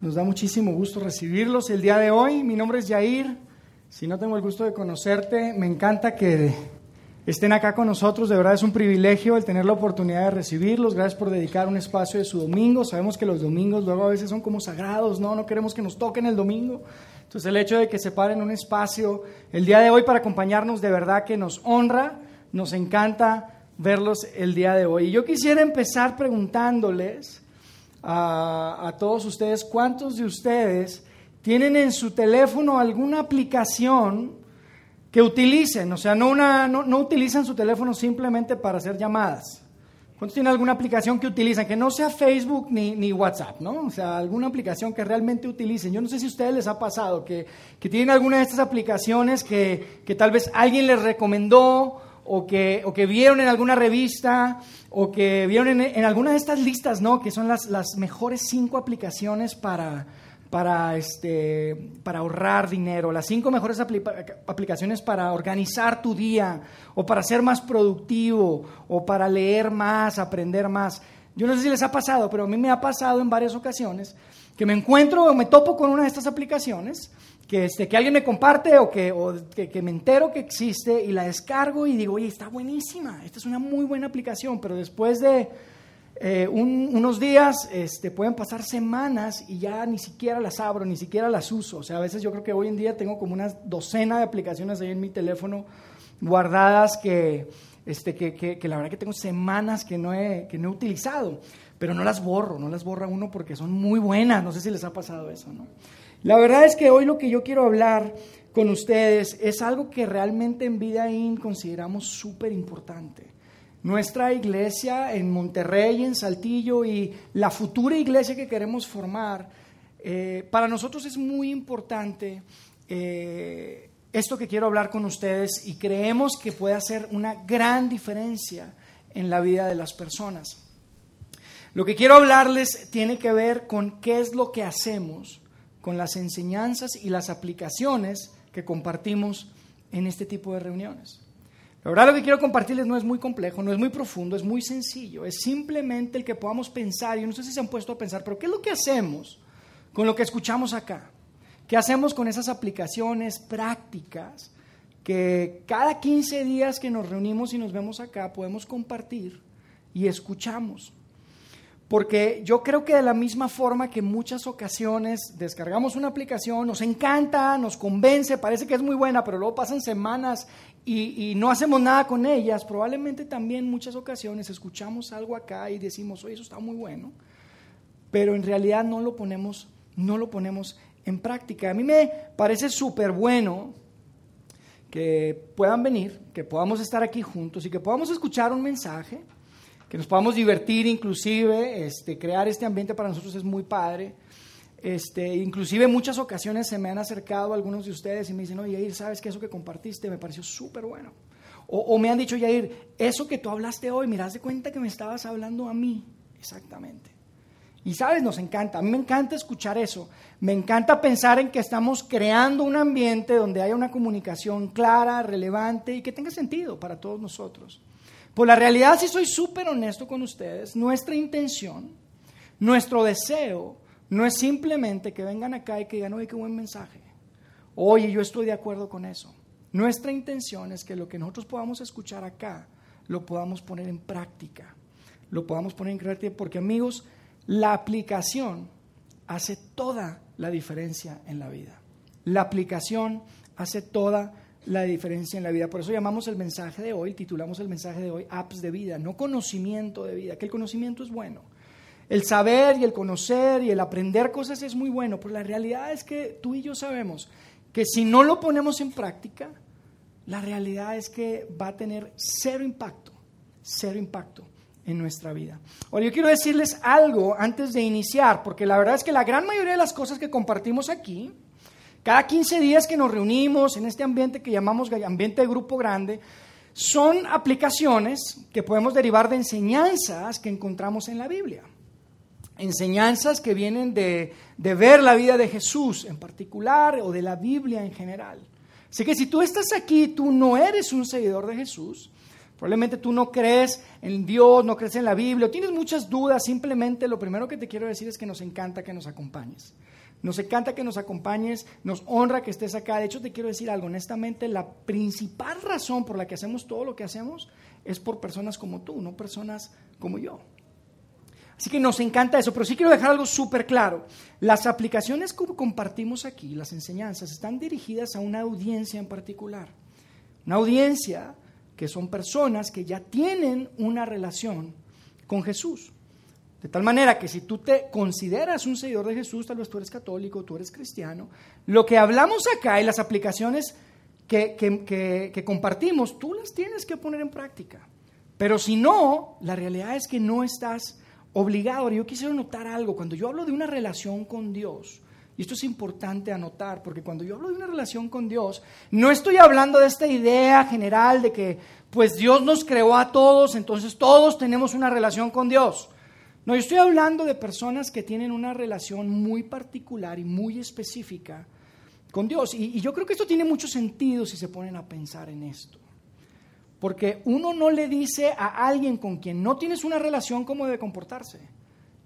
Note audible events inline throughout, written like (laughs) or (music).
Nos da muchísimo gusto recibirlos el día de hoy. Mi nombre es Yair. Si no tengo el gusto de conocerte, me encanta que estén acá con nosotros. De verdad es un privilegio el tener la oportunidad de recibirlos. Gracias por dedicar un espacio de su domingo. Sabemos que los domingos luego a veces son como sagrados, ¿no? No queremos que nos toquen el domingo. Entonces el hecho de que separen un espacio el día de hoy para acompañarnos de verdad que nos honra, nos encanta verlos el día de hoy. Y yo quisiera empezar preguntándoles a, todos ustedes, ¿cuántos de ustedes tienen en su teléfono alguna aplicación que utilicen? O sea, no, una, no, no utilizan su teléfono simplemente para hacer llamadas. ¿Cuántos tienen alguna aplicación que utilizan? Que no sea Facebook ni, ni, WhatsApp, ¿no? O sea, alguna aplicación que realmente utilicen. Yo no sé si a ustedes les ha pasado que, que tienen alguna de estas aplicaciones que, que, tal vez alguien les recomendó o que, o que vieron en alguna revista o que vieron en, alguna de estas listas, ¿no? Que son las, las mejores cinco aplicaciones para, para, este, para ahorrar dinero, las cinco mejores aplicaciones para organizar tu día o para ser más productivo o para leer más, aprender más. Yo no sé si les ha pasado, pero a mí me ha pasado en varias ocasiones que me encuentro o me topo con una de estas aplicaciones que, este, que alguien me comparte o, que, o que, me entero que existe y la descargo y digo, oye, está buenísima, esta es una muy buena aplicación, pero después de eh, unos días este, pueden pasar semanas y ya ni siquiera las abro, ni siquiera las uso. O sea, a veces yo creo que hoy en día tengo como una docena de aplicaciones ahí en mi teléfono guardadas que, este, que, que, la verdad que tengo semanas que no, he, que no he utilizado, pero no las borro, no las borra uno porque son muy buenas, no sé si les ha pasado eso, ¿no? La verdad es que hoy lo que yo quiero hablar con ustedes es algo que realmente en Vida In consideramos súper importante. Nuestra iglesia en Monterrey, en Saltillo y la futura iglesia que queremos formar, eh, para nosotros es muy importante eh, esto que quiero hablar con ustedes y creemos que puede hacer una gran diferencia en la vida de las personas. Lo que quiero hablarles tiene que ver con qué es lo que hacemos con las enseñanzas y las aplicaciones que compartimos en este tipo de reuniones. La verdad lo que quiero compartirles no es muy complejo, no es muy profundo, es muy sencillo, es simplemente el que podamos pensar, yo no sé si se han puesto a pensar, pero ¿qué es lo que hacemos con lo que escuchamos acá? ¿Qué hacemos con esas aplicaciones prácticas que cada 15 días que nos reunimos y nos vemos acá podemos compartir y escuchamos? Porque yo creo que de la misma forma que muchas ocasiones descargamos una aplicación, nos encanta, nos convence, parece que es muy buena, pero luego pasan semanas y, no hacemos nada con ellas, probablemente también muchas ocasiones escuchamos algo acá y decimos, oye, eso está muy bueno, pero en realidad no lo ponemos, no lo ponemos en práctica. A mí me parece súper bueno que puedan venir, que podamos estar aquí juntos y que podamos escuchar un mensaje que nos podamos divertir inclusive, este, crear este ambiente para nosotros es muy padre. Este, inclusive muchas ocasiones se me han acercado algunos de ustedes y me dicen, oye, ¿sabes que eso que compartiste me pareció súper bueno? O, me han dicho, Yair, eso que tú hablaste hoy, miras de cuenta que me estabas hablando a mí. Exactamente. Y sabes, nos encanta, a mí me encanta escuchar eso. Me encanta pensar en que estamos creando un ambiente donde haya una comunicación clara, relevante y que tenga sentido para todos nosotros. Por la realidad, si soy súper honesto con ustedes, nuestra intención, nuestro deseo, no es simplemente que vengan acá y que digan, oye, qué buen mensaje. Oye, yo estoy de acuerdo con eso. Nuestra intención es que lo que nosotros podamos escuchar acá, lo podamos poner en práctica. Lo podamos poner en práctica porque, amigos, la aplicación hace toda la diferencia en la vida. La aplicación hace toda la la diferencia en la vida. Por eso llamamos el mensaje de hoy, titulamos el mensaje de hoy apps de vida, no conocimiento de vida, que el conocimiento es bueno. El saber y el conocer y el aprender cosas es muy bueno, pero la realidad es que tú y yo sabemos que si no lo ponemos en práctica, la realidad es que va a tener cero impacto, cero impacto en nuestra vida. Ahora, yo quiero decirles algo antes de iniciar, porque la verdad es que la gran mayoría de las cosas que compartimos aquí, cada 15 días que nos reunimos en este ambiente que llamamos ambiente de grupo grande, son aplicaciones que podemos derivar de enseñanzas que encontramos en la Biblia. Enseñanzas que vienen de, de ver la vida de Jesús en particular o de la Biblia en general. Así que si tú estás aquí, tú no eres un seguidor de Jesús, Probablemente tú no crees en Dios, no crees en la Biblia, tienes muchas dudas, simplemente lo primero que te quiero decir es que nos encanta que nos acompañes. Nos encanta que nos acompañes, nos honra que estés acá. De hecho, te quiero decir algo, honestamente, la principal razón por la que hacemos todo lo que hacemos es por personas como tú, no personas como yo. Así que nos encanta eso, pero sí quiero dejar algo súper claro. Las aplicaciones que compartimos aquí, las enseñanzas, están dirigidas a una audiencia en particular. Una audiencia que son personas que ya tienen una relación con Jesús. De tal manera que si tú te consideras un seguidor de Jesús, tal vez tú eres católico, tú eres cristiano, lo que hablamos acá y las aplicaciones que, que, compartimos, tú las tienes que poner en práctica. Pero si no, la realidad es que no estás obligado. Yo quisiera notar algo, cuando yo hablo de una relación con Dios, y esto es importante anotar, porque cuando yo hablo de una relación con Dios, no estoy hablando de esta idea general de que pues Dios nos creó a todos, entonces todos tenemos una relación con Dios. No, yo estoy hablando de personas que tienen una relación muy particular y muy específica con Dios. Y, yo creo que esto tiene mucho sentido si se ponen a pensar en esto. Porque uno no le dice a alguien con quien no tienes una relación cómo debe comportarse.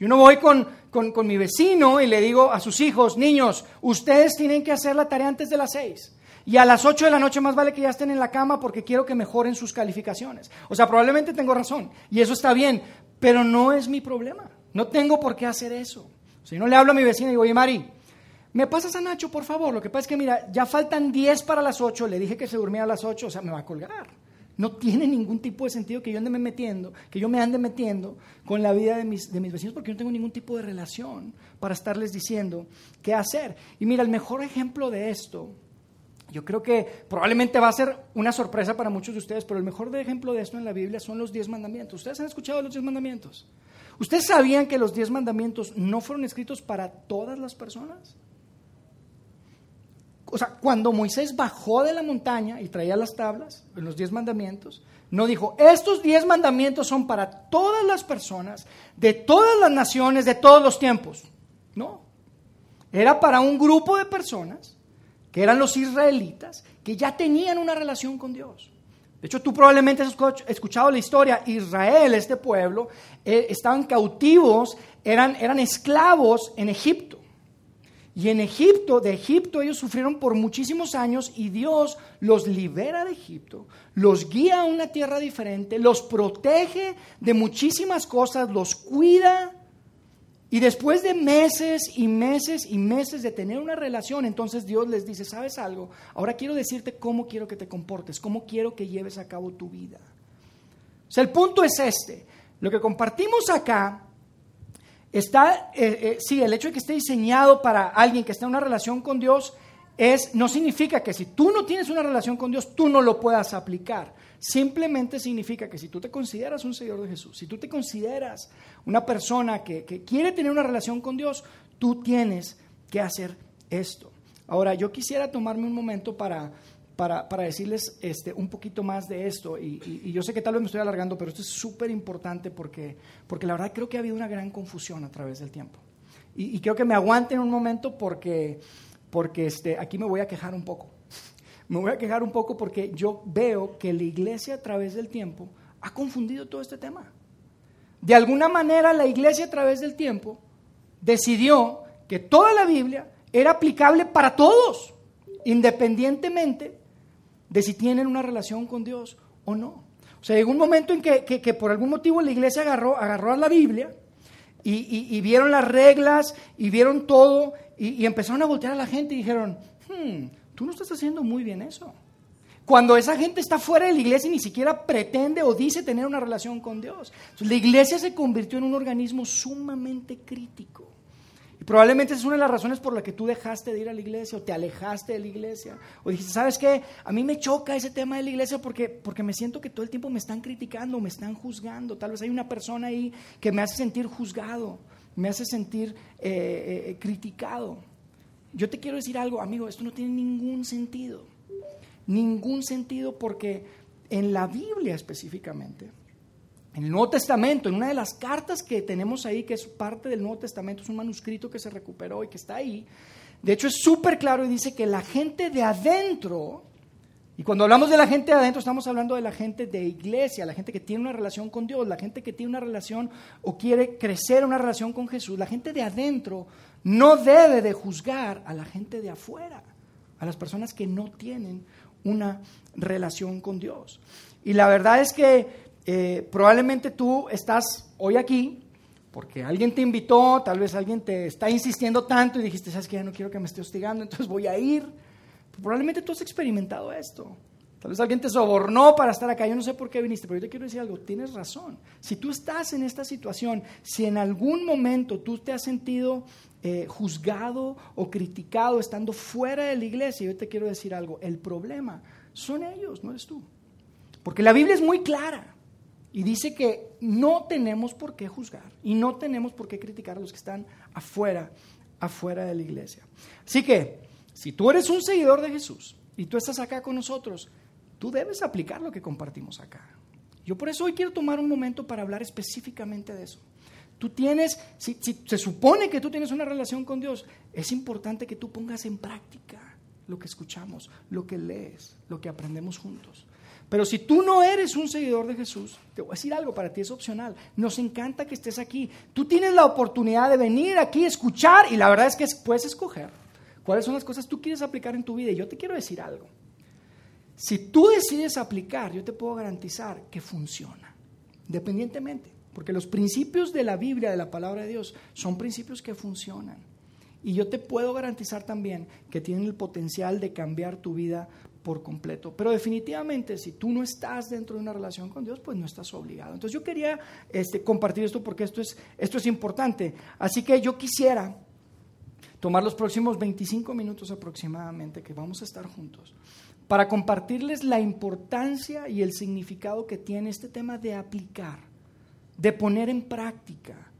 Yo no voy con, con, mi vecino y le digo a sus hijos, niños, ustedes tienen que hacer la tarea antes de las seis. Y a las ocho de la noche más vale que ya estén en la cama porque quiero que mejoren sus calificaciones. O sea, probablemente tengo razón y eso está bien, pero no es mi problema. No tengo por qué hacer eso. Si no le hablo a mi vecina y digo, oye, Mari, ¿me pasas a Nacho, por favor? Lo que pasa es que, mira, ya faltan 10 para las 8, le dije que se durmiera a las 8, o sea, me va a colgar. No tiene ningún tipo de sentido que yo ande metiendo, que yo me ande metiendo con la vida de mis, de mis vecinos porque yo no tengo ningún tipo de relación para estarles diciendo qué hacer. Y mira, el mejor ejemplo de esto, yo creo que probablemente va a ser una sorpresa para muchos de ustedes, pero el mejor ejemplo de esto en la Biblia son los diez mandamientos. ¿Ustedes han escuchado los diez mandamientos? ¿Ustedes sabían que los diez mandamientos no fueron escritos para todas las personas? O sea, cuando Moisés bajó de la montaña y traía las tablas, los diez mandamientos, no dijo, estos diez mandamientos son para todas las personas, de todas las naciones, de todos los tiempos. No, era para un grupo de personas, que eran los israelitas, que ya tenían una relación con Dios. De hecho, tú probablemente has escuchado la historia. Israel, este pueblo, eh, estaban cautivos, eran, eran esclavos en Egipto. Y en Egipto, de Egipto ellos sufrieron por muchísimos años y Dios los libera de Egipto, los guía a una tierra diferente, los protege de muchísimas cosas, los cuida y después de meses y meses y meses de tener una relación, entonces Dios les dice, ¿sabes algo? Ahora quiero decirte cómo quiero que te comportes, cómo quiero que lleves a cabo tu vida. El punto es este. Lo que compartimos acá está, eh, eh, sí, el hecho de que esté diseñado para alguien que está en una relación con Dios es, no significa que si tú no tienes una relación con Dios, tú no lo puedas aplicar. Simplemente significa que si tú te consideras un seguidor de Jesús, si tú te consideras una persona que, quiere tener una relación con Dios, tú tienes que hacer esto. Ahora, yo quisiera tomarme un momento para, para, decirles este, un poquito más de esto, y, yo sé que tal vez me estoy alargando, pero esto es súper importante porque, porque la verdad creo que ha habido una gran confusión a través del tiempo. Y, creo que me aguanten un momento porque, porque este, aquí me voy a quejar un poco. Me voy a quejar un poco porque yo veo que la iglesia a través del tiempo ha confundido todo este tema. De alguna manera la iglesia a través del tiempo decidió que toda la Biblia era aplicable para todos, independientemente de si tienen una relación con Dios o no. O sea, llegó un momento en que, por algún motivo la iglesia agarró, agarró a la Biblia y, vieron las reglas y vieron todo y, empezaron a voltear a la gente y dijeron, hmm, No estás haciendo muy bien eso. Cuando esa gente está fuera de la iglesia y ni siquiera pretende o dice tener una relación con Dios. la iglesia se convirtió en un organismo sumamente crítico. Y probablemente esa es una de las razones por las que tú dejaste de ir a la iglesia o te alejaste de la iglesia. O dijiste, ¿sabes qué? A mí me choca ese tema de la iglesia porque, porque me siento que todo el tiempo me están criticando, me están juzgando. Tal vez hay una persona ahí que me hace sentir juzgado, me hace sentir eh, eh, criticado. Yo te quiero decir algo, amigo, esto no tiene ningún sentido. Ningún sentido porque en la Biblia específicamente, en el Nuevo Testamento, en una de las cartas que tenemos ahí, que es parte del Nuevo Testamento, es un manuscrito que se recuperó y que está ahí, de hecho es súper claro y dice que la gente de adentro Y cuando hablamos de la gente de adentro, estamos hablando de la gente de iglesia, la gente que tiene una relación con Dios, la gente que tiene una relación o quiere crecer una relación con Jesús. La gente de adentro no debe de juzgar a la gente de afuera, a las personas que no tienen una relación con Dios. Y la verdad es que eh, probablemente tú estás hoy aquí porque alguien te invitó, tal vez alguien te está insistiendo tanto y dijiste, sabes que ya no quiero que me esté hostigando, (laughs) entonces voy a ir. Probablemente tú has experimentado esto. Tal vez alguien te sobornó para estar acá. Yo no sé por qué viniste, pero yo te quiero decir algo. Tienes razón. Si tú estás en esta situación, si en algún momento tú te has sentido eh, juzgado o criticado estando fuera de la iglesia, yo te quiero decir algo. El problema son ellos, no eres tú. Porque la Biblia es muy clara y dice que no tenemos por qué juzgar y no tenemos por qué criticar a los que están afuera, afuera de la iglesia. Así que, si tú eres un seguidor de Jesús y tú estás acá con nosotros, tú debes aplicar lo que compartimos acá. Yo por eso hoy quiero tomar un momento para hablar específicamente de eso. Tú tienes, si, se supone que tú tienes una relación con Dios, es importante que tú pongas en práctica lo que escuchamos, lo que lees, lo que aprendemos juntos. Pero si tú no eres un seguidor de Jesús, te voy a decir algo, para ti es opcional. Nos encanta que estés aquí. Tú tienes la oportunidad de venir aquí, escuchar, y la verdad es que puedes escoger cuáles son las cosas tú quieres aplicar en tu vida. Y yo te quiero decir algo. Si tú decides aplicar, yo te puedo garantizar que funciona, independientemente, porque los principios de la Biblia, de la palabra de Dios, son principios que funcionan. Y yo te puedo garantizar también que tienen el potencial de cambiar tu vida por completo. Pero definitivamente, si tú no estás dentro de una relación con Dios, pues no estás obligado. Entonces yo quería este, compartir esto porque esto es, esto es importante. Así que yo quisiera tomar los próximos 25 minutos aproximadamente que vamos a estar juntos para compartirles la importancia y el significado que tiene este tema de aplicar, de poner en práctica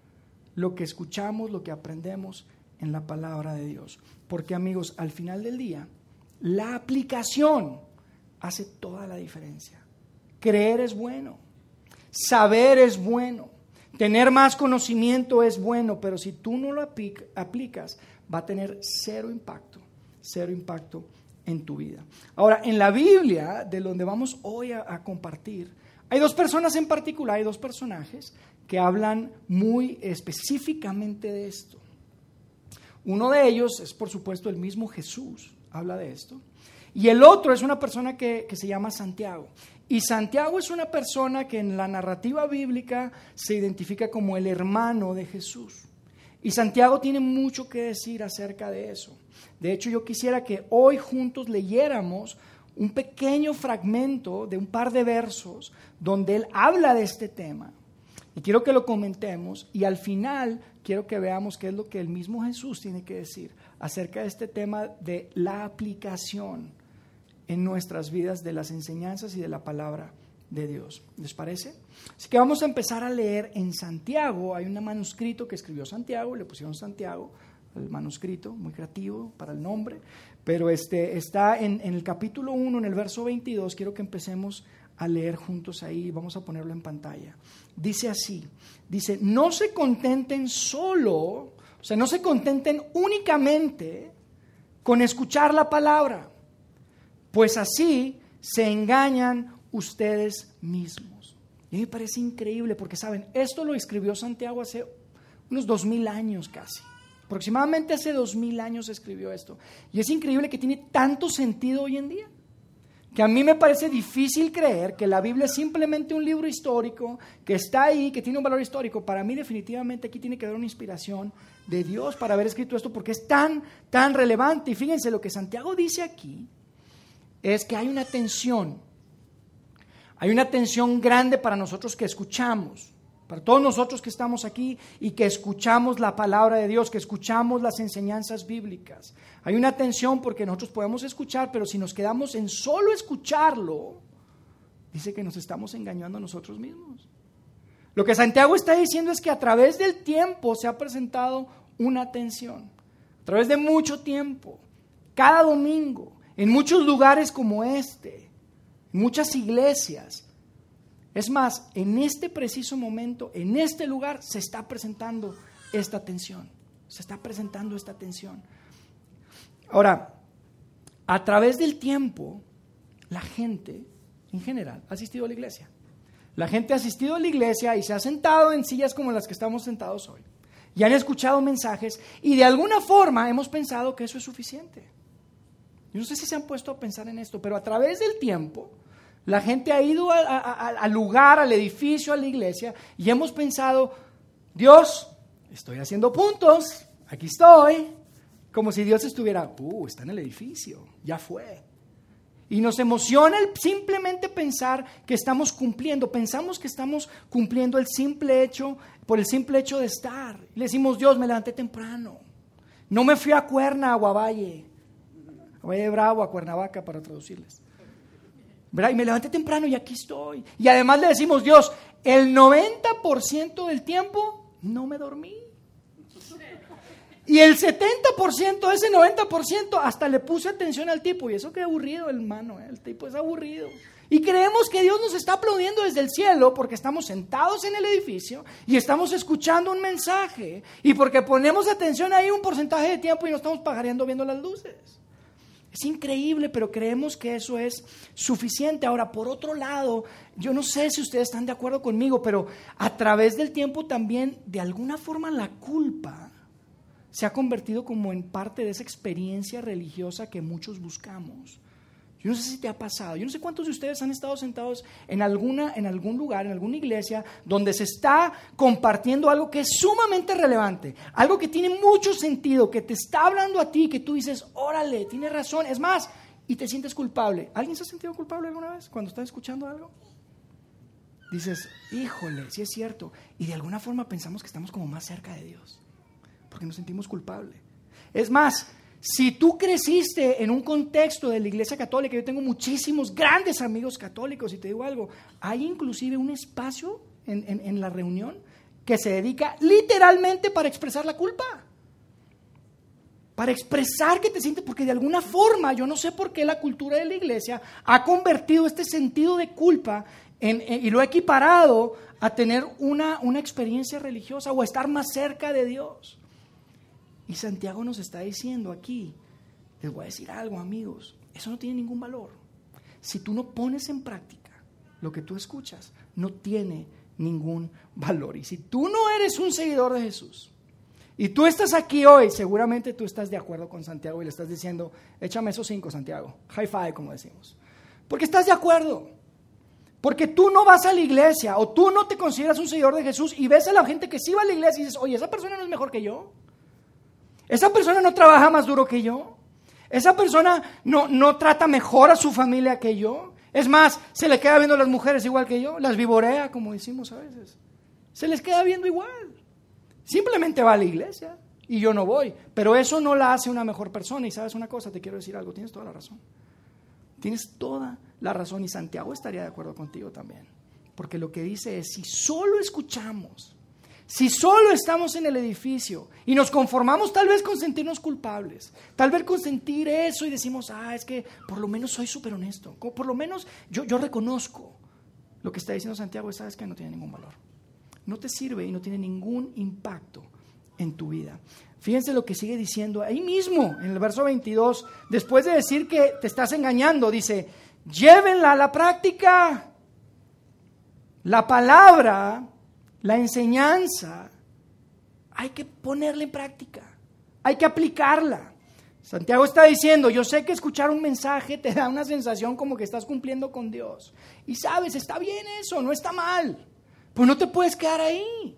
lo que escuchamos, lo que aprendemos en la palabra de Dios. Porque amigos, al final del día, la aplicación hace toda la diferencia. Creer es bueno, saber es bueno, tener más conocimiento es bueno, pero si tú no lo aplicas, va a tener cero impacto, cero impacto en tu vida. Ahora, en la Biblia, de donde vamos hoy a, compartir, hay dos personas en particular, hay dos personajes que hablan muy específicamente de esto. Uno de ellos es, por supuesto, el mismo Jesús habla de esto. Y el otro es una persona que, se llama Santiago. Y Santiago es una persona que en la narrativa bíblica se identifica como el hermano de Jesús. Y Santiago tiene mucho que decir acerca de eso. De hecho, yo quisiera que hoy juntos leyéramos un pequeño fragmento de un par de versos donde él habla de este tema. Y quiero que lo comentemos y al final quiero que veamos qué es lo que el mismo Jesús tiene que decir acerca de este tema de la aplicación en nuestras vidas de las enseñanzas y de la palabra de Dios. ¿Les parece? Así que vamos a empezar a leer en Santiago. Hay un manuscrito que escribió Santiago, le pusieron Santiago, el manuscrito, muy creativo para el nombre, pero este, está en, en el capítulo 1, en el verso 22. Quiero que empecemos a leer juntos ahí, vamos a ponerlo en pantalla. Dice así, dice, no se contenten solo o sea, no se contenten únicamente con escuchar la palabra, pues así se engañan ustedes mismos. Y me parece increíble porque, saben, esto lo escribió Santiago hace unos dos mil años casi. Aproximadamente hace dos mil años escribió esto. Y es increíble que tiene tanto sentido hoy en día que a mí me parece difícil creer que la Biblia es simplemente un libro histórico que está ahí, que tiene un valor histórico. Para mí definitivamente aquí tiene que haber una inspiración de Dios para haber escrito esto porque es tan, tan relevante. Y fíjense, lo que Santiago dice aquí es que hay una tensión, hay una tensión grande para nosotros que escuchamos para todos nosotros que estamos aquí y que escuchamos la palabra de Dios, que escuchamos las enseñanzas bíblicas. Hay una tensión porque nosotros podemos escuchar, pero si nos quedamos en solo escucharlo, dice que nos estamos engañando a nosotros mismos. Lo que Santiago está diciendo es que a través del tiempo se ha presentado una tensión. A través de mucho tiempo, cada domingo, en muchos lugares como este, muchas iglesias, es más, en este preciso momento, en este lugar, se está presentando esta tensión. Se está presentando esta tensión. Ahora, a través del tiempo, la gente en general ha asistido a la iglesia. La gente ha asistido a la iglesia y se ha sentado en sillas como las que estamos sentados hoy. Y han escuchado mensajes y de alguna forma hemos pensado que eso es suficiente. Yo no sé si se han puesto a pensar en esto, pero a través del tiempo la gente ha ido al lugar, al edificio, a la iglesia y hemos pensado, Dios, estoy haciendo puntos, aquí estoy, como si Dios estuviera, uh, está en el edificio, ya fue. Y nos emociona el simplemente pensar que estamos cumpliendo. Pensamos que estamos cumpliendo el simple hecho, por el simple hecho de estar. le decimos, Dios, me levanté temprano. No me fui a Cuerna, a Guavalle. A Valle Bravo, a Cuernavaca, para traducirles. Y me levanté temprano y aquí estoy. Y además le decimos, Dios, el 90% del tiempo no me dormí. Y el 70% de ese 90% hasta le puse atención al tipo. Y eso que aburrido, hermano. ¿eh? El tipo es aburrido. Y creemos que Dios nos está aplaudiendo desde el cielo porque estamos sentados en el edificio y estamos escuchando un mensaje. Y porque ponemos atención ahí un porcentaje de tiempo y no estamos pajareando viendo las luces. Es increíble, pero creemos que eso es suficiente. Ahora, por otro lado, yo no sé si ustedes están de acuerdo conmigo, pero a través del tiempo también, de alguna forma, la culpa se ha convertido como en parte de esa experiencia religiosa que muchos buscamos. Yo no sé si te ha pasado, yo no sé cuántos de ustedes han estado sentados en, alguna, en algún lugar, en alguna iglesia, donde se está compartiendo algo que es sumamente relevante, algo que tiene mucho sentido, que te está hablando a ti, que tú dices, órale, tiene razón, es más, y te sientes culpable. ¿Alguien se ha sentido culpable alguna vez cuando está escuchando algo? Dices, híjole, sí es cierto, y de alguna forma pensamos que estamos como más cerca de Dios porque nos sentimos culpables. Es más, si tú creciste en un contexto de la Iglesia Católica, yo tengo muchísimos grandes amigos católicos y te digo algo, hay inclusive un espacio en, en la reunión que se dedica literalmente para expresar la culpa. Para expresar que te sientes, porque de alguna forma, yo no sé por qué la cultura de la iglesia ha convertido este sentido de culpa y lo ha equiparado a tener una, una experiencia religiosa o estar más cerca de Dios. Y Santiago nos está diciendo aquí, les voy a decir algo amigos, eso no tiene ningún valor. Si tú no pones en práctica lo que tú escuchas, no tiene ningún valor. Y si tú no eres un seguidor de Jesús, y tú estás aquí hoy, seguramente tú estás de acuerdo con Santiago y le estás diciendo, échame esos cinco, Santiago, high five, como decimos. Porque estás de acuerdo. Porque tú no vas a la iglesia o tú no te consideras un seguidor de Jesús y ves a la gente que sí va a la iglesia y dices, oye, esa persona no es mejor que yo. Esa persona no trabaja más duro que yo. Esa persona no, no trata mejor a su familia que yo. Es más, se le queda viendo a las mujeres igual que yo, las vivorea, como decimos a veces. Se les queda viendo igual. Simplemente va a la iglesia y yo no voy. Pero eso no la hace una mejor persona. Y sabes una cosa, te quiero decir algo, tienes toda la razón. Tienes toda la razón y Santiago estaría de acuerdo contigo también. Porque lo que dice es, si solo escuchamos si solo estamos en el edificio y nos conformamos tal vez con sentirnos culpables, tal vez con sentir eso y decimos, ah, es que por lo menos soy súper honesto, por lo menos yo, reconozco lo que está diciendo Santiago, sabes que no tiene ningún valor. No te sirve y no tiene ningún impacto en tu vida. Fíjense lo que sigue diciendo ahí mismo, en el verso 22, después de decir que te estás engañando, dice, llévenla a la práctica. La palabra la enseñanza hay que ponerla en práctica, hay que aplicarla. Santiago está diciendo, yo sé que escuchar un mensaje te da una sensación como que estás cumpliendo con Dios. Y sabes, está bien eso, no está mal. Pues no te puedes quedar ahí.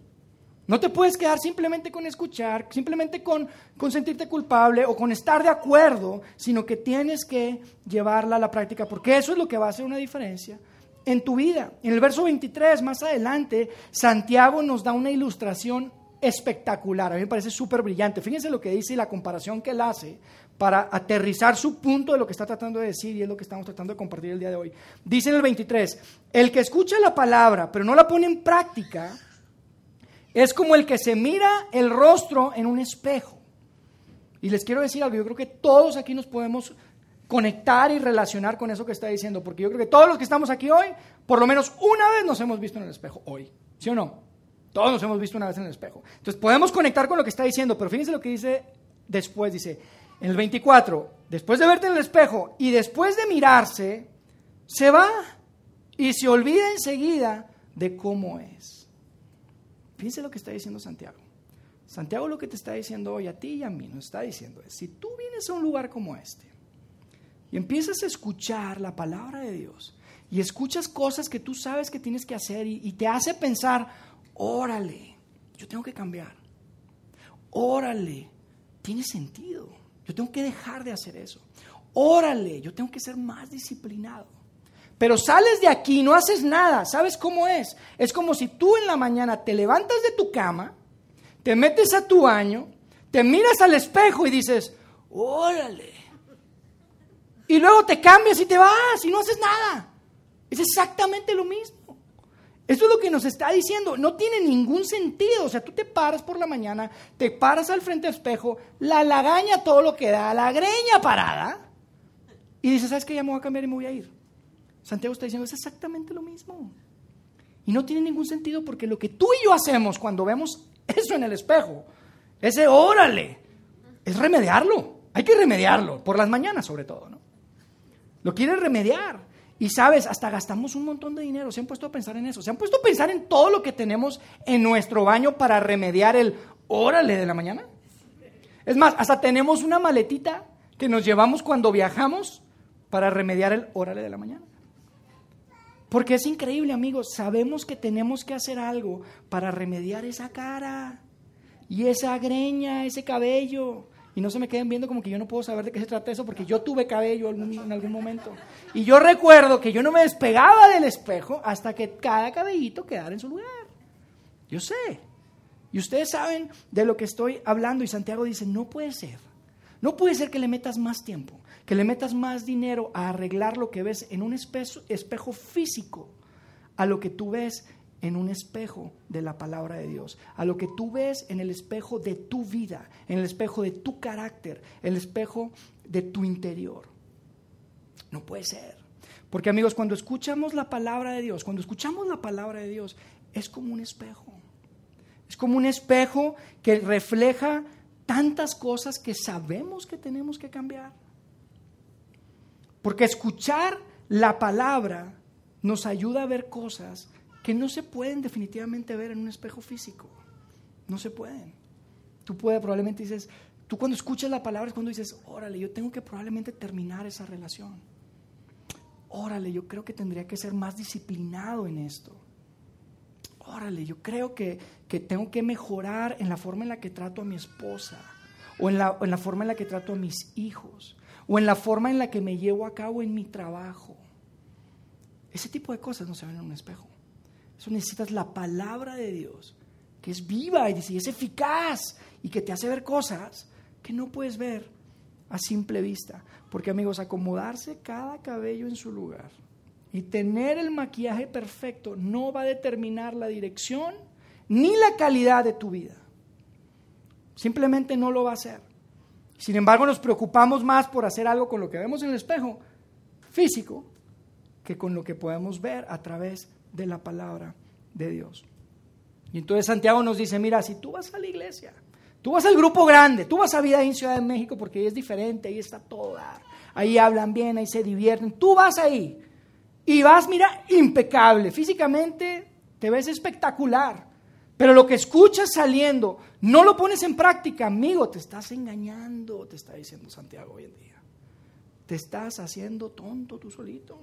No te puedes quedar simplemente con escuchar, simplemente con, con, sentirte culpable o con estar de acuerdo, sino que tienes que llevarla a la práctica, porque eso es lo que va a hacer una diferencia en tu vida. En el verso 23, más adelante, Santiago nos da una ilustración espectacular. A mí me parece súper brillante. Fíjense lo que dice y la comparación que él hace para aterrizar su punto de lo que está tratando de decir y es lo que estamos tratando de compartir el día de hoy. Dice en el 23, el que escucha la palabra pero no la pone en práctica es como el que se mira el rostro en un espejo. Y les quiero decir algo, yo creo que todos aquí nos podemos conectar y relacionar con eso que está diciendo, porque yo creo que todos los que estamos aquí hoy, por lo menos una vez nos hemos visto en el espejo, hoy, ¿sí o no? Todos nos hemos visto una vez en el espejo. Entonces podemos conectar con lo que está diciendo, pero fíjense lo que dice después, dice, en el 24, después de verte en el espejo y después de mirarse, se va y se olvida enseguida de cómo es. Fíjense lo que está diciendo Santiago. Santiago lo que te está diciendo hoy a ti y a mí nos está diciendo es, si tú vienes a un lugar como este y empiezas a escuchar la palabra de Dios y escuchas cosas que tú sabes que tienes que hacer y, y te hace pensar, órale, yo tengo que cambiar. Órale, tiene sentido. Yo tengo que dejar de hacer eso. Órale, yo tengo que ser más disciplinado. Pero sales de aquí, no haces nada. ¿Sabes cómo es? Es como si tú en la mañana te levantas de tu cama, te metes a tu baño, te miras al espejo y dices, órale. Y luego te cambias y te vas y no haces nada. Es exactamente lo mismo. Eso es lo que nos está diciendo. No tiene ningún sentido. O sea, tú te paras por la mañana, te paras al frente del espejo, la lagaña todo lo que da, la greña parada, y dices, ¿sabes qué? Ya me voy a cambiar y me voy a ir. Santiago está diciendo, es exactamente lo mismo. Y no tiene ningún sentido porque lo que tú y yo hacemos cuando vemos eso en el espejo, ese órale, es remediarlo. Hay que remediarlo, por las mañanas sobre todo, ¿no? Lo quiere remediar. Y sabes, hasta gastamos un montón de dinero. Se han puesto a pensar en eso. Se han puesto a pensar en todo lo que tenemos en nuestro baño para remediar el órale de la mañana. Es más, hasta tenemos una maletita que nos llevamos cuando viajamos para remediar el órale de la mañana. Porque es increíble, amigos. Sabemos que tenemos que hacer algo para remediar esa cara y esa greña, ese cabello. Y no se me queden viendo como que yo no puedo saber de qué se trata eso, porque yo tuve cabello en algún momento. Y yo recuerdo que yo no me despegaba del espejo hasta que cada cabellito quedara en su lugar. Yo sé. Y ustedes saben de lo que estoy hablando. Y Santiago dice, no puede ser. No puede ser que le metas más tiempo, que le metas más dinero a arreglar lo que ves en un espejo, espejo físico a lo que tú ves en un espejo de la palabra de Dios, a lo que tú ves en el espejo de tu vida, en el espejo de tu carácter, el espejo de tu interior. No puede ser. Porque amigos, cuando escuchamos la palabra de Dios, cuando escuchamos la palabra de Dios, es como un espejo. Es como un espejo que refleja tantas cosas que sabemos que tenemos que cambiar. Porque escuchar la palabra nos ayuda a ver cosas que no se pueden definitivamente ver en un espejo físico. No se pueden. Tú puedes, probablemente dices, tú cuando escuchas la palabra es cuando dices, órale, yo tengo que probablemente terminar esa relación. Órale, yo creo que tendría que ser más disciplinado en esto. Órale, yo creo que, que tengo que mejorar en la forma en la que trato a mi esposa, o en la, en la forma en la que trato a mis hijos, o en la forma en la que me llevo a cabo en mi trabajo. Ese tipo de cosas no se ven en un espejo. Eso necesitas la palabra de Dios, que es viva y es eficaz y que te hace ver cosas que no puedes ver a simple vista. Porque amigos, acomodarse cada cabello en su lugar y tener el maquillaje perfecto no va a determinar la dirección ni la calidad de tu vida. Simplemente no lo va a hacer. Sin embargo, nos preocupamos más por hacer algo con lo que vemos en el espejo físico que con lo que podemos ver a través de la palabra de Dios. Y entonces Santiago nos dice, mira, si tú vas a la iglesia, tú vas al grupo grande, tú vas a Vida en Ciudad de México porque ahí es diferente, ahí está toda, ahí hablan bien, ahí se divierten, tú vas ahí y vas, mira, impecable, físicamente te ves espectacular, pero lo que escuchas saliendo, no lo pones en práctica, amigo, te estás engañando, te está diciendo Santiago hoy en día. Te estás haciendo tonto tú solito.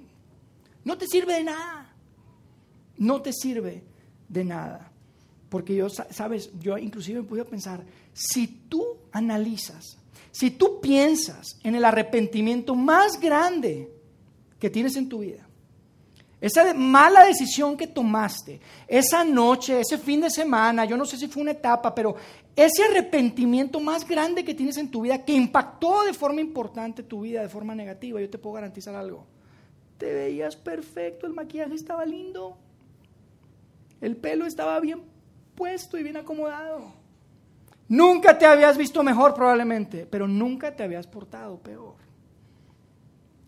No te sirve de nada no te sirve de nada. Porque yo, sabes, yo inclusive me puedo pensar, si tú analizas, si tú piensas en el arrepentimiento más grande que tienes en tu vida, esa mala decisión que tomaste, esa noche, ese fin de semana, yo no sé si fue una etapa, pero ese arrepentimiento más grande que tienes en tu vida, que impactó de forma importante tu vida, de forma negativa, yo te puedo garantizar algo. Te veías perfecto, el maquillaje estaba lindo, el pelo estaba bien puesto y bien acomodado. Nunca te habías visto mejor probablemente, pero nunca te habías portado peor.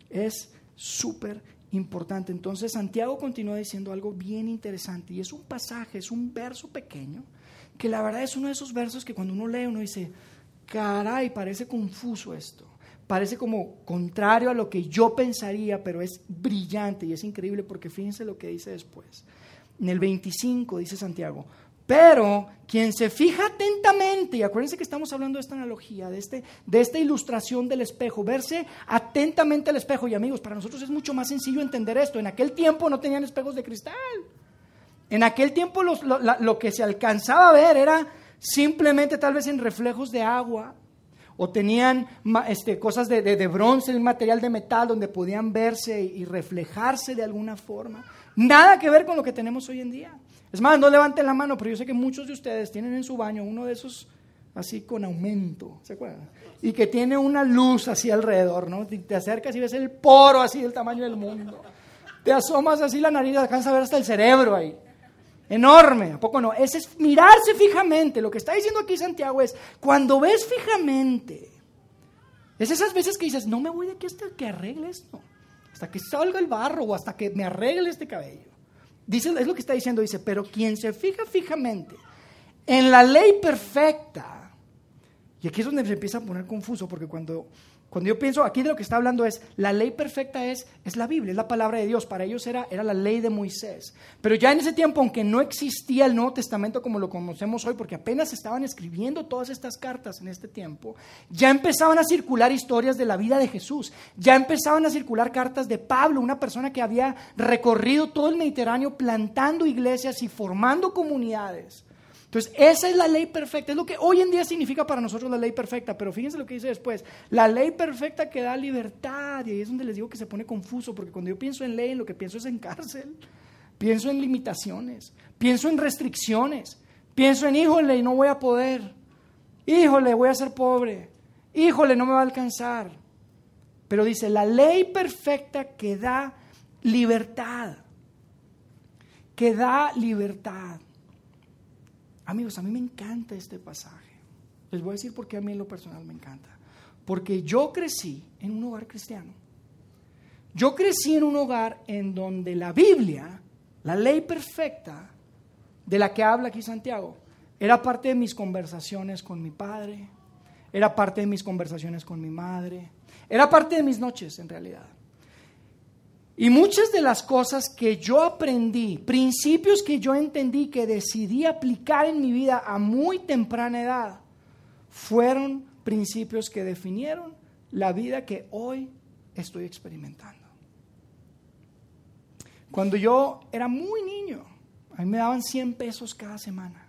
Es súper importante. Entonces Santiago continúa diciendo algo bien interesante y es un pasaje, es un verso pequeño, que la verdad es uno de esos versos que cuando uno lee uno dice, caray, parece confuso esto. parece como contrario a lo que yo pensaría, pero es brillante y es increíble porque fíjense lo que dice después. En el 25 dice Santiago, pero quien se fija atentamente, y acuérdense que estamos hablando de esta analogía, de, este, de esta ilustración del espejo, verse atentamente al espejo, y amigos, para nosotros es mucho más sencillo entender esto. En aquel tiempo no tenían espejos de cristal. En aquel tiempo lo, que se alcanzaba a ver era simplemente tal vez en reflejos de agua, o tenían este, cosas de, de, bronce, el material de metal, donde podían verse y reflejarse de alguna forma. Nada que ver con lo que tenemos hoy en día. Es más, no levanten la mano, pero yo sé que muchos de ustedes tienen en su baño uno de esos así con aumento, ¿se acuerdan? Y que tiene una luz así alrededor, ¿no? Te acercas y ves el poro así del tamaño del mundo. Te asomas así la nariz, alcanzas a ver hasta el cerebro ahí. Enorme, ¿a poco no? Ese es mirarse fijamente. Lo que está diciendo aquí Santiago es, cuando ves fijamente, es esas veces que dices, no me voy de aquí hasta que arregle esto, hasta que salga el barro o hasta que me arregle este cabello. Dice, es lo que está diciendo, dice, pero quien se fija fijamente en la ley perfecta, y aquí es donde se empieza a poner confuso, porque cuando cuando yo pienso, aquí de lo que está hablando es, la ley perfecta es, es la Biblia, es la palabra de Dios. Para ellos era, era la ley de Moisés. Pero ya en ese tiempo, aunque no existía el Nuevo Testamento como lo conocemos hoy, porque apenas estaban escribiendo todas estas cartas en este tiempo, ya empezaban a circular historias de la vida de Jesús. Ya empezaban a circular cartas de Pablo, una persona que había recorrido todo el Mediterráneo plantando iglesias y formando comunidades. Entonces, esa es la ley perfecta, es lo que hoy en día significa para nosotros la ley perfecta, pero fíjense lo que dice después, la ley perfecta que da libertad, y ahí es donde les digo que se pone confuso, porque cuando yo pienso en ley, lo que pienso es en cárcel, pienso en limitaciones, pienso en restricciones, pienso en, híjole, no voy a poder, híjole, voy a ser pobre, híjole, no me va a alcanzar. Pero dice, la ley perfecta que da libertad, que da libertad. Amigos, a mí me encanta este pasaje. Les voy a decir por qué a mí en lo personal me encanta. Porque yo crecí en un hogar cristiano. Yo crecí en un hogar en donde la Biblia, la ley perfecta de la que habla aquí Santiago, era parte de mis conversaciones con mi padre, era parte de mis conversaciones con mi madre, era parte de mis noches en realidad. Y muchas de las cosas que yo aprendí, principios que yo entendí, que decidí aplicar en mi vida a muy temprana edad, fueron principios que definieron la vida que hoy estoy experimentando. Cuando yo era muy niño, a mí me daban 100 pesos cada semana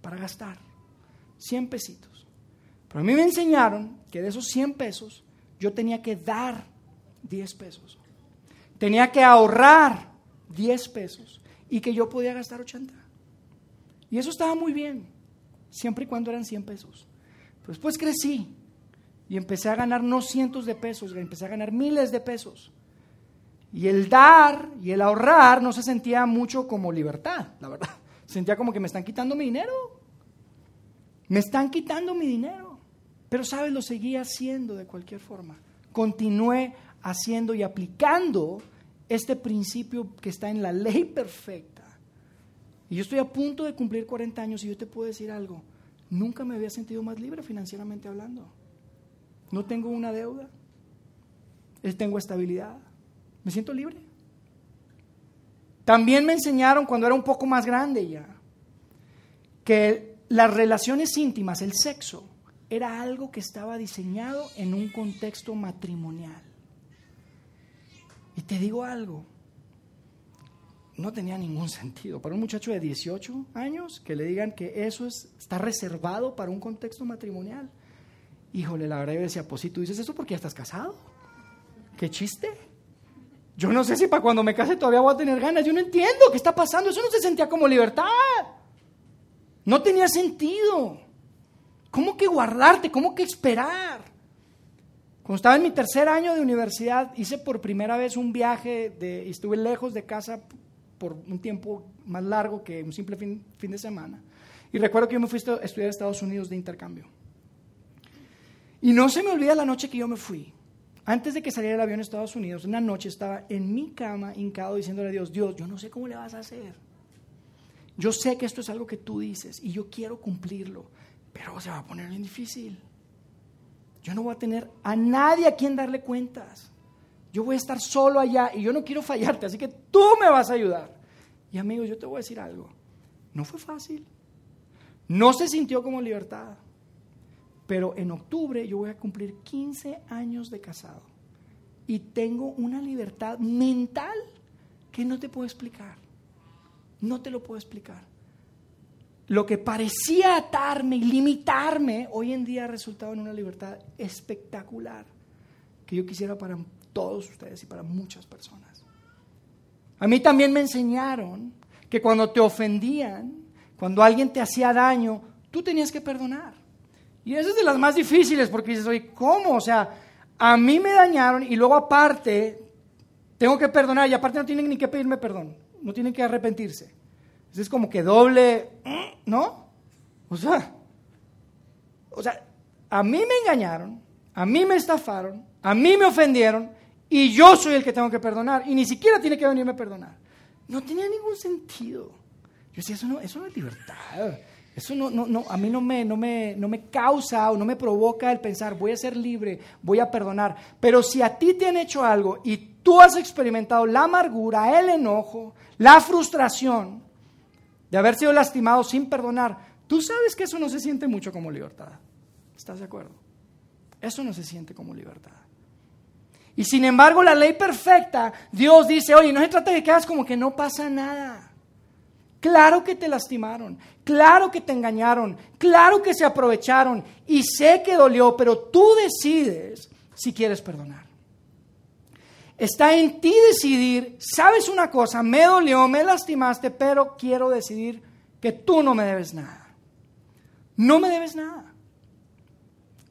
para gastar, 100 pesitos. Pero a mí me enseñaron que de esos 100 pesos yo tenía que dar 10 pesos tenía que ahorrar 10 pesos y que yo podía gastar 80. Y eso estaba muy bien, siempre y cuando eran 100 pesos. Después crecí y empecé a ganar no cientos de pesos, empecé a ganar miles de pesos. Y el dar y el ahorrar no se sentía mucho como libertad, la verdad. (laughs) Sentía como que me están quitando mi dinero. Me están quitando mi dinero. Pero, ¿sabes? Lo seguía haciendo de cualquier forma. Continué haciendo y aplicando este principio que está en la ley perfecta. Y yo estoy a punto de cumplir 40 años y yo te puedo decir algo, nunca me había sentido más libre financieramente hablando. No tengo una deuda, tengo estabilidad, me siento libre. También me enseñaron cuando era un poco más grande ya, que las relaciones íntimas, el sexo, era algo que estaba diseñado en un contexto matrimonial. Y te digo algo, no tenía ningún sentido. Para un muchacho de 18 años que le digan que eso es, está reservado para un contexto matrimonial. Híjole, la verdad yo decía, pues si tú dices eso porque ya estás casado. ¿Qué chiste? Yo no sé si para cuando me case todavía voy a tener ganas. Yo no entiendo qué está pasando. Eso no se sentía como libertad. No tenía sentido. ¿Cómo que guardarte? ¿Cómo que esperar? Cuando estaba en mi tercer año de universidad, hice por primera vez un viaje, de, estuve lejos de casa por un tiempo más largo que un simple fin, fin de semana. Y recuerdo que yo me fui a estudiar a Estados Unidos de intercambio. Y no se me olvida la noche que yo me fui. Antes de que saliera el avión a Estados Unidos, una noche estaba en mi cama hincado diciéndole a Dios, Dios, yo no sé cómo le vas a hacer. Yo sé que esto es algo que tú dices y yo quiero cumplirlo, pero se va a poner bien difícil. Yo no voy a tener a nadie a quien darle cuentas. Yo voy a estar solo allá y yo no quiero fallarte, así que tú me vas a ayudar. Y amigos, yo te voy a decir algo. No fue fácil. No se sintió como libertad. Pero en octubre yo voy a cumplir 15 años de casado. Y tengo una libertad mental que no te puedo explicar. No te lo puedo explicar. Lo que parecía atarme y limitarme, hoy en día ha resultado en una libertad espectacular que yo quisiera para todos ustedes y para muchas personas. A mí también me enseñaron que cuando te ofendían, cuando alguien te hacía daño, tú tenías que perdonar. Y esa es de las más difíciles porque dices, oye, ¿cómo? O sea, a mí me dañaron y luego aparte tengo que perdonar y aparte no tienen ni que pedirme perdón, no tienen que arrepentirse. Es como que doble, ¿no? O sea, o sea, a mí me engañaron, a mí me estafaron, a mí me ofendieron y yo soy el que tengo que perdonar y ni siquiera tiene que venirme a perdonar. No tenía ningún sentido. Yo decía, eso no, eso no es libertad. Eso no, no, no, a mí no me, no, me, no me causa o no me provoca el pensar, voy a ser libre, voy a perdonar. Pero si a ti te han hecho algo y tú has experimentado la amargura, el enojo, la frustración de haber sido lastimado sin perdonar, tú sabes que eso no se siente mucho como libertad. ¿Estás de acuerdo? Eso no se siente como libertad. Y sin embargo, la ley perfecta, Dios dice, oye, no se trata de que como que no pasa nada. Claro que te lastimaron, claro que te engañaron, claro que se aprovecharon y sé que dolió, pero tú decides si quieres perdonar. Está en ti decidir, sabes una cosa, me dolió, me lastimaste, pero quiero decidir que tú no me debes nada. No me debes nada.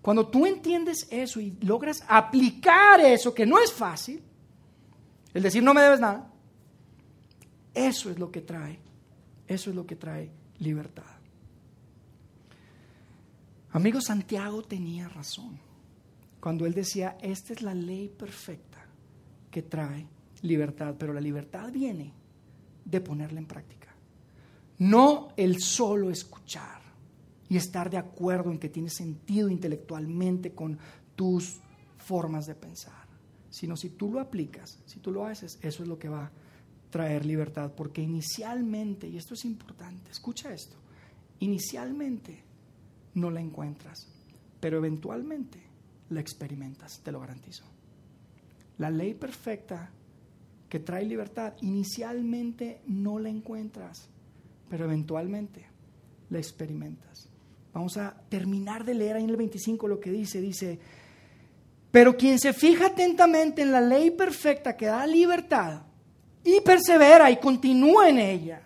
Cuando tú entiendes eso y logras aplicar eso, que no es fácil, el decir no me debes nada, eso es lo que trae, eso es lo que trae libertad. Amigo Santiago tenía razón cuando él decía, esta es la ley perfecta que trae libertad, pero la libertad viene de ponerla en práctica. No el solo escuchar y estar de acuerdo en que tiene sentido intelectualmente con tus formas de pensar, sino si tú lo aplicas, si tú lo haces, eso es lo que va a traer libertad, porque inicialmente, y esto es importante, escucha esto, inicialmente no la encuentras, pero eventualmente la experimentas, te lo garantizo. La ley perfecta que trae libertad, inicialmente no la encuentras, pero eventualmente la experimentas. Vamos a terminar de leer ahí en el 25 lo que dice. Dice, pero quien se fija atentamente en la ley perfecta que da libertad y persevera y continúa en ella,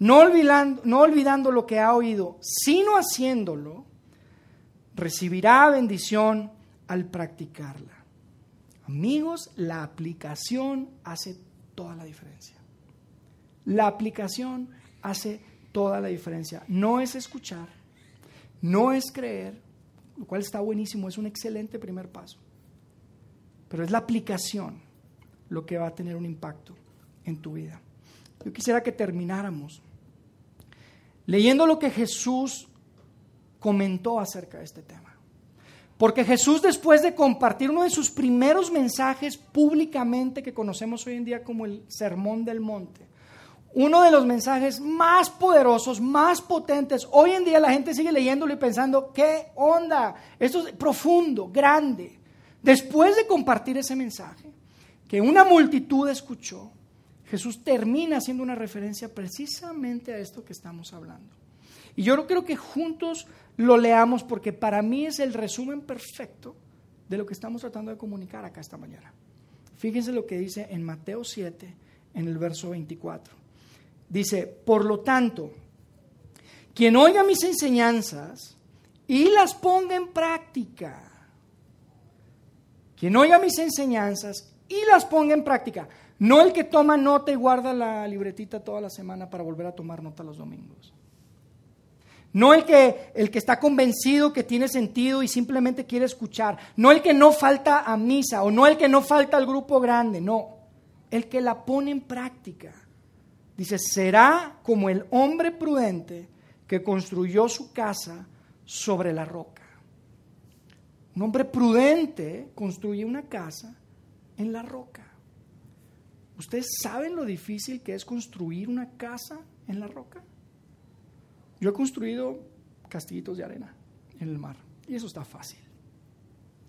no olvidando, no olvidando lo que ha oído, sino haciéndolo, recibirá bendición al practicarla. Amigos, la aplicación hace toda la diferencia. La aplicación hace toda la diferencia. No es escuchar, no es creer, lo cual está buenísimo, es un excelente primer paso. Pero es la aplicación lo que va a tener un impacto en tu vida. Yo quisiera que termináramos leyendo lo que Jesús comentó acerca de este tema. Porque Jesús después de compartir uno de sus primeros mensajes públicamente que conocemos hoy en día como el Sermón del Monte, uno de los mensajes más poderosos, más potentes. Hoy en día la gente sigue leyéndolo y pensando, ¿qué onda? Esto es profundo, grande. Después de compartir ese mensaje, que una multitud escuchó, Jesús termina haciendo una referencia precisamente a esto que estamos hablando. Y yo creo que juntos lo leamos porque para mí es el resumen perfecto de lo que estamos tratando de comunicar acá esta mañana. Fíjense lo que dice en Mateo 7, en el verso 24. Dice, por lo tanto, quien oiga mis enseñanzas y las ponga en práctica, quien oiga mis enseñanzas y las ponga en práctica, no el que toma nota y guarda la libretita toda la semana para volver a tomar nota los domingos. No el que, el que está convencido que tiene sentido y simplemente quiere escuchar. No el que no falta a misa o no el que no falta al grupo grande. No, el que la pone en práctica. Dice, será como el hombre prudente que construyó su casa sobre la roca. Un hombre prudente construye una casa en la roca. ¿Ustedes saben lo difícil que es construir una casa en la roca? Yo he construido castillitos de arena en el mar y eso está fácil.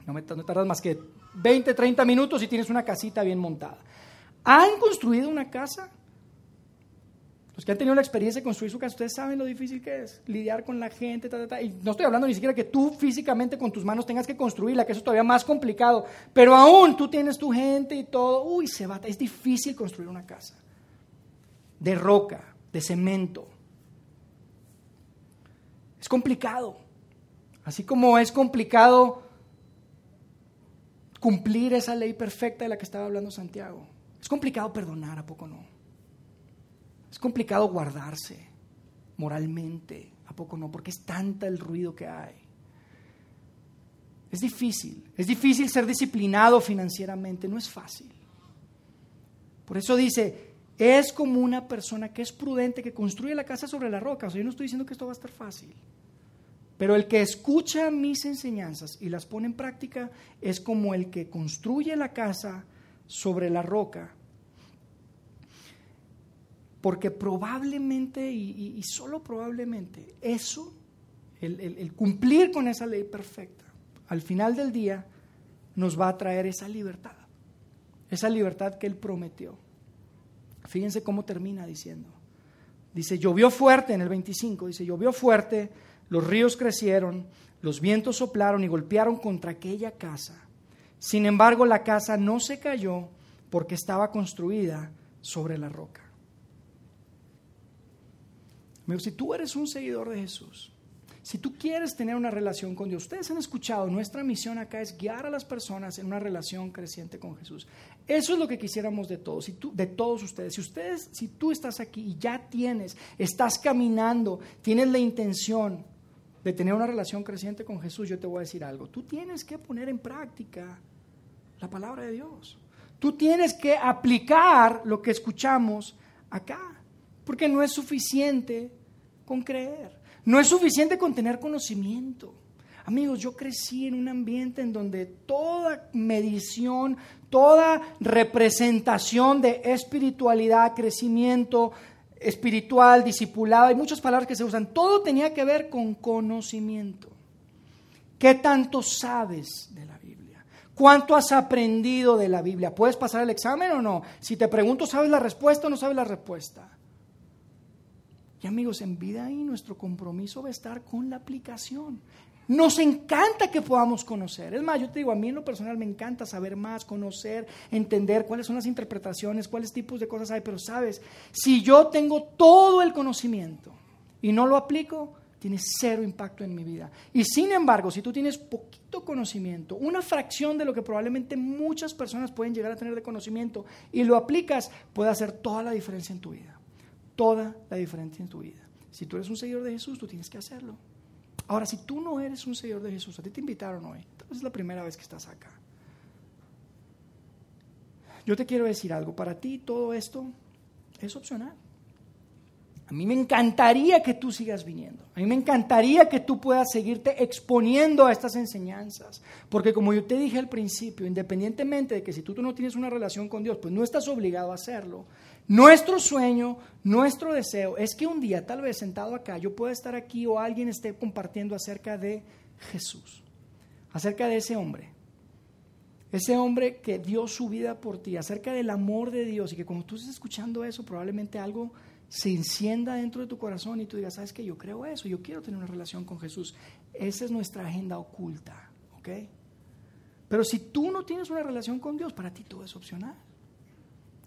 No me tardas más que 20, 30 minutos y tienes una casita bien montada. ¿Han construido una casa? Los que han tenido la experiencia de construir su casa, ustedes saben lo difícil que es lidiar con la gente. Y no estoy hablando ni siquiera que tú físicamente con tus manos tengas que construirla, que eso es todavía más complicado. Pero aún tú tienes tu gente y todo. Uy, se va. Es difícil construir una casa. De roca, de cemento. Complicado. Así como es complicado cumplir esa ley perfecta de la que estaba hablando Santiago. Es complicado perdonar, ¿a poco no? Es complicado guardarse moralmente, ¿a poco no? Porque es tanta el ruido que hay. Es difícil, es difícil ser disciplinado financieramente, no es fácil. Por eso dice, es como una persona que es prudente, que construye la casa sobre la roca. O sea, yo no estoy diciendo que esto va a estar fácil. Pero el que escucha mis enseñanzas y las pone en práctica es como el que construye la casa sobre la roca. Porque probablemente, y, solo probablemente, eso, el, el cumplir con esa ley perfecta, al final del día nos va a traer esa libertad. Esa libertad que Él prometió. Fíjense cómo termina diciendo. Dice, llovió fuerte en el 25, dice, llovió fuerte los ríos crecieron, los vientos soplaron y golpearon contra aquella casa. Sin embargo, la casa no se cayó porque estaba construida sobre la roca. Si tú eres un seguidor de Jesús, si tú quieres tener una relación con Dios, ustedes han escuchado, nuestra misión acá es guiar a las personas en una relación creciente con Jesús. Eso es lo que quisiéramos de todos, de todos ustedes. Si ustedes, si tú estás aquí y ya tienes, estás caminando, tienes la intención de tener una relación creciente con Jesús, yo te voy a decir algo. Tú tienes que poner en práctica la palabra de Dios. Tú tienes que aplicar lo que escuchamos acá. Porque no es suficiente con creer. No es suficiente con tener conocimiento. Amigos, yo crecí en un ambiente en donde toda medición, toda representación de espiritualidad, crecimiento, espiritual, discipulado, hay muchas palabras que se usan, todo tenía que ver con conocimiento. ¿Qué tanto sabes de la Biblia? ¿Cuánto has aprendido de la Biblia? ¿Puedes pasar el examen o no? Si te pregunto, ¿sabes la respuesta o no sabes la respuesta? Y amigos, en vida ahí nuestro compromiso va a estar con la aplicación. Nos encanta que podamos conocer. Es más, yo te digo, a mí en lo personal me encanta saber más, conocer, entender cuáles son las interpretaciones, cuáles tipos de cosas hay. Pero sabes, si yo tengo todo el conocimiento y no lo aplico, tiene cero impacto en mi vida. Y sin embargo, si tú tienes poquito conocimiento, una fracción de lo que probablemente muchas personas pueden llegar a tener de conocimiento, y lo aplicas, puede hacer toda la diferencia en tu vida. Toda la diferencia en tu vida. Si tú eres un seguidor de Jesús, tú tienes que hacerlo. Ahora, si tú no eres un seguidor de Jesús, a ti te invitaron hoy, entonces es la primera vez que estás acá. Yo te quiero decir algo, para ti todo esto es opcional. A mí me encantaría que tú sigas viniendo. A mí me encantaría que tú puedas seguirte exponiendo a estas enseñanzas. Porque como yo te dije al principio, independientemente de que si tú, tú no tienes una relación con Dios, pues no estás obligado a hacerlo. Nuestro sueño, nuestro deseo es que un día, tal vez sentado acá, yo pueda estar aquí o alguien esté compartiendo acerca de Jesús, acerca de ese hombre. Ese hombre que dio su vida por ti, acerca del amor de Dios y que como tú estés escuchando eso, probablemente algo se encienda dentro de tu corazón y tú digas, sabes que yo creo eso, yo quiero tener una relación con Jesús. Esa es nuestra agenda oculta, ¿ok? Pero si tú no tienes una relación con Dios, para ti todo es opcional.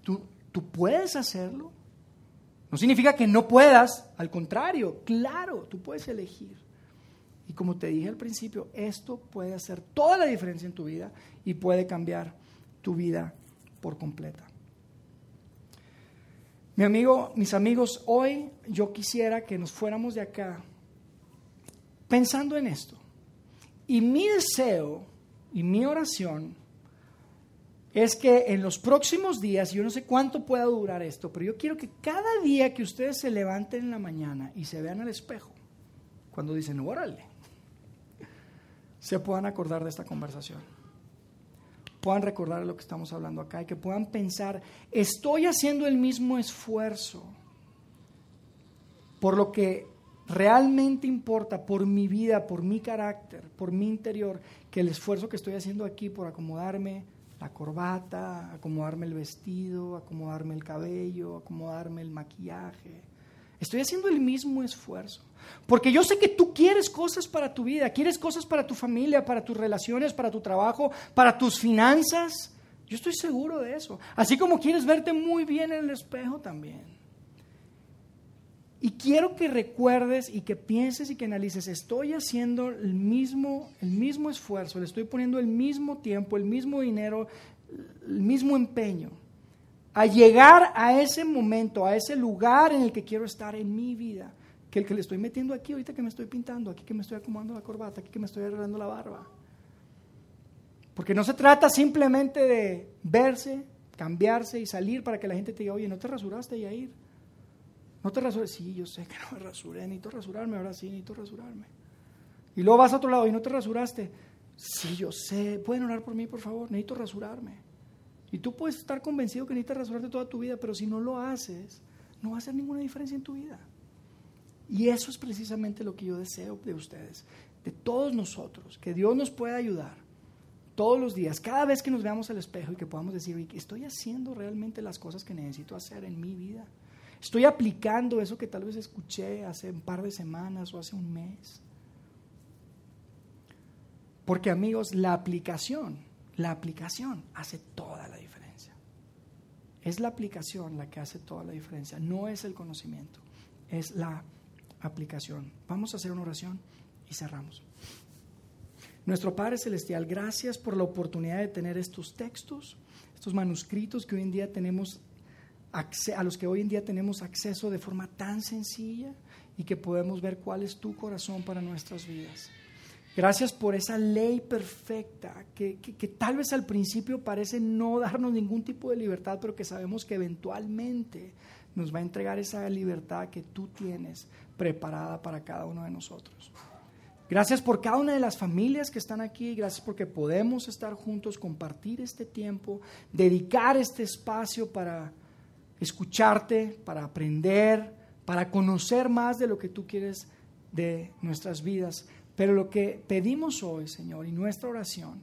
Tú, tú puedes hacerlo. No significa que no puedas, al contrario, claro, tú puedes elegir. Y como te dije al principio, esto puede hacer toda la diferencia en tu vida y puede cambiar tu vida por completa. Mi amigo, mis amigos, hoy yo quisiera que nos fuéramos de acá pensando en esto. Y mi deseo y mi oración es que en los próximos días, yo no sé cuánto pueda durar esto, pero yo quiero que cada día que ustedes se levanten en la mañana y se vean al espejo, cuando dicen, órale, se puedan acordar de esta conversación, puedan recordar lo que estamos hablando acá y que puedan pensar, estoy haciendo el mismo esfuerzo por lo que realmente importa, por mi vida, por mi carácter, por mi interior, que el esfuerzo que estoy haciendo aquí por acomodarme la corbata, acomodarme el vestido, acomodarme el cabello, acomodarme el maquillaje. Estoy haciendo el mismo esfuerzo. Porque yo sé que tú quieres cosas para tu vida, quieres cosas para tu familia, para tus relaciones, para tu trabajo, para tus finanzas. Yo estoy seguro de eso. Así como quieres verte muy bien en el espejo también. Y quiero que recuerdes y que pienses y que analices, estoy haciendo el mismo, el mismo esfuerzo, le estoy poniendo el mismo tiempo, el mismo dinero, el mismo empeño a llegar a ese momento, a ese lugar en el que quiero estar en mi vida que el que le estoy metiendo aquí ahorita que me estoy pintando, aquí que me estoy acomodando la corbata, aquí que me estoy arreglando la barba. Porque no se trata simplemente de verse, cambiarse y salir para que la gente te diga, oye, no te rasuraste, ir No te rasuraste. Sí, yo sé que no me rasuré, necesito rasurarme, ahora sí, necesito rasurarme. Y luego vas a otro lado y no te rasuraste. Sí, yo sé. ¿Pueden orar por mí, por favor? Necesito rasurarme. Y tú puedes estar convencido que necesitas rasurarte toda tu vida, pero si no lo haces, no va a hacer ninguna diferencia en tu vida. Y eso es precisamente lo que yo deseo de ustedes, de todos nosotros, que Dios nos pueda ayudar todos los días, cada vez que nos veamos al espejo y que podamos decir, estoy haciendo realmente las cosas que necesito hacer en mi vida. Estoy aplicando eso que tal vez escuché hace un par de semanas o hace un mes. Porque amigos, la aplicación, la aplicación hace toda la diferencia. Es la aplicación la que hace toda la diferencia, no es el conocimiento, es la aplicación. Vamos a hacer una oración y cerramos. Nuestro Padre Celestial, gracias por la oportunidad de tener estos textos, estos manuscritos que hoy en día tenemos a los que hoy en día tenemos acceso de forma tan sencilla y que podemos ver cuál es tu corazón para nuestras vidas. Gracias por esa ley perfecta que, que, tal vez al principio parece no darnos ningún tipo de libertad, pero que sabemos que eventualmente nos va a entregar esa libertad que tú tienes preparada para cada uno de nosotros. Gracias por cada una de las familias que están aquí, gracias porque podemos estar juntos, compartir este tiempo, dedicar este espacio para escucharte, para aprender, para conocer más de lo que tú quieres de nuestras vidas. Pero lo que pedimos hoy, Señor, y nuestra oración,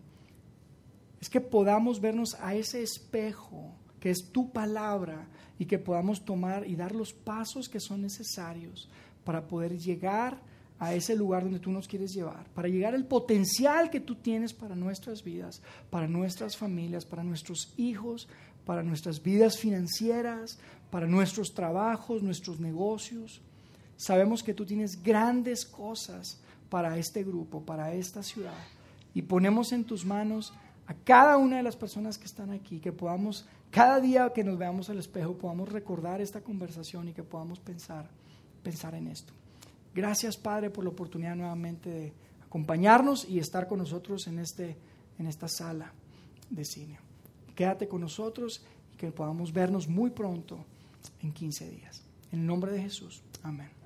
es que podamos vernos a ese espejo que es tu palabra y que podamos tomar y dar los pasos que son necesarios para poder llegar a ese lugar donde tú nos quieres llevar, para llegar al potencial que tú tienes para nuestras vidas, para nuestras familias, para nuestros hijos, para nuestras vidas financieras, para nuestros trabajos, nuestros negocios. Sabemos que tú tienes grandes cosas para este grupo, para esta ciudad. Y ponemos en tus manos a cada una de las personas que están aquí, que podamos, cada día que nos veamos al espejo, podamos recordar esta conversación y que podamos pensar, pensar en esto. Gracias, Padre, por la oportunidad nuevamente de acompañarnos y estar con nosotros en, este, en esta sala de cine. Quédate con nosotros y que podamos vernos muy pronto en 15 días. En el nombre de Jesús. Amén.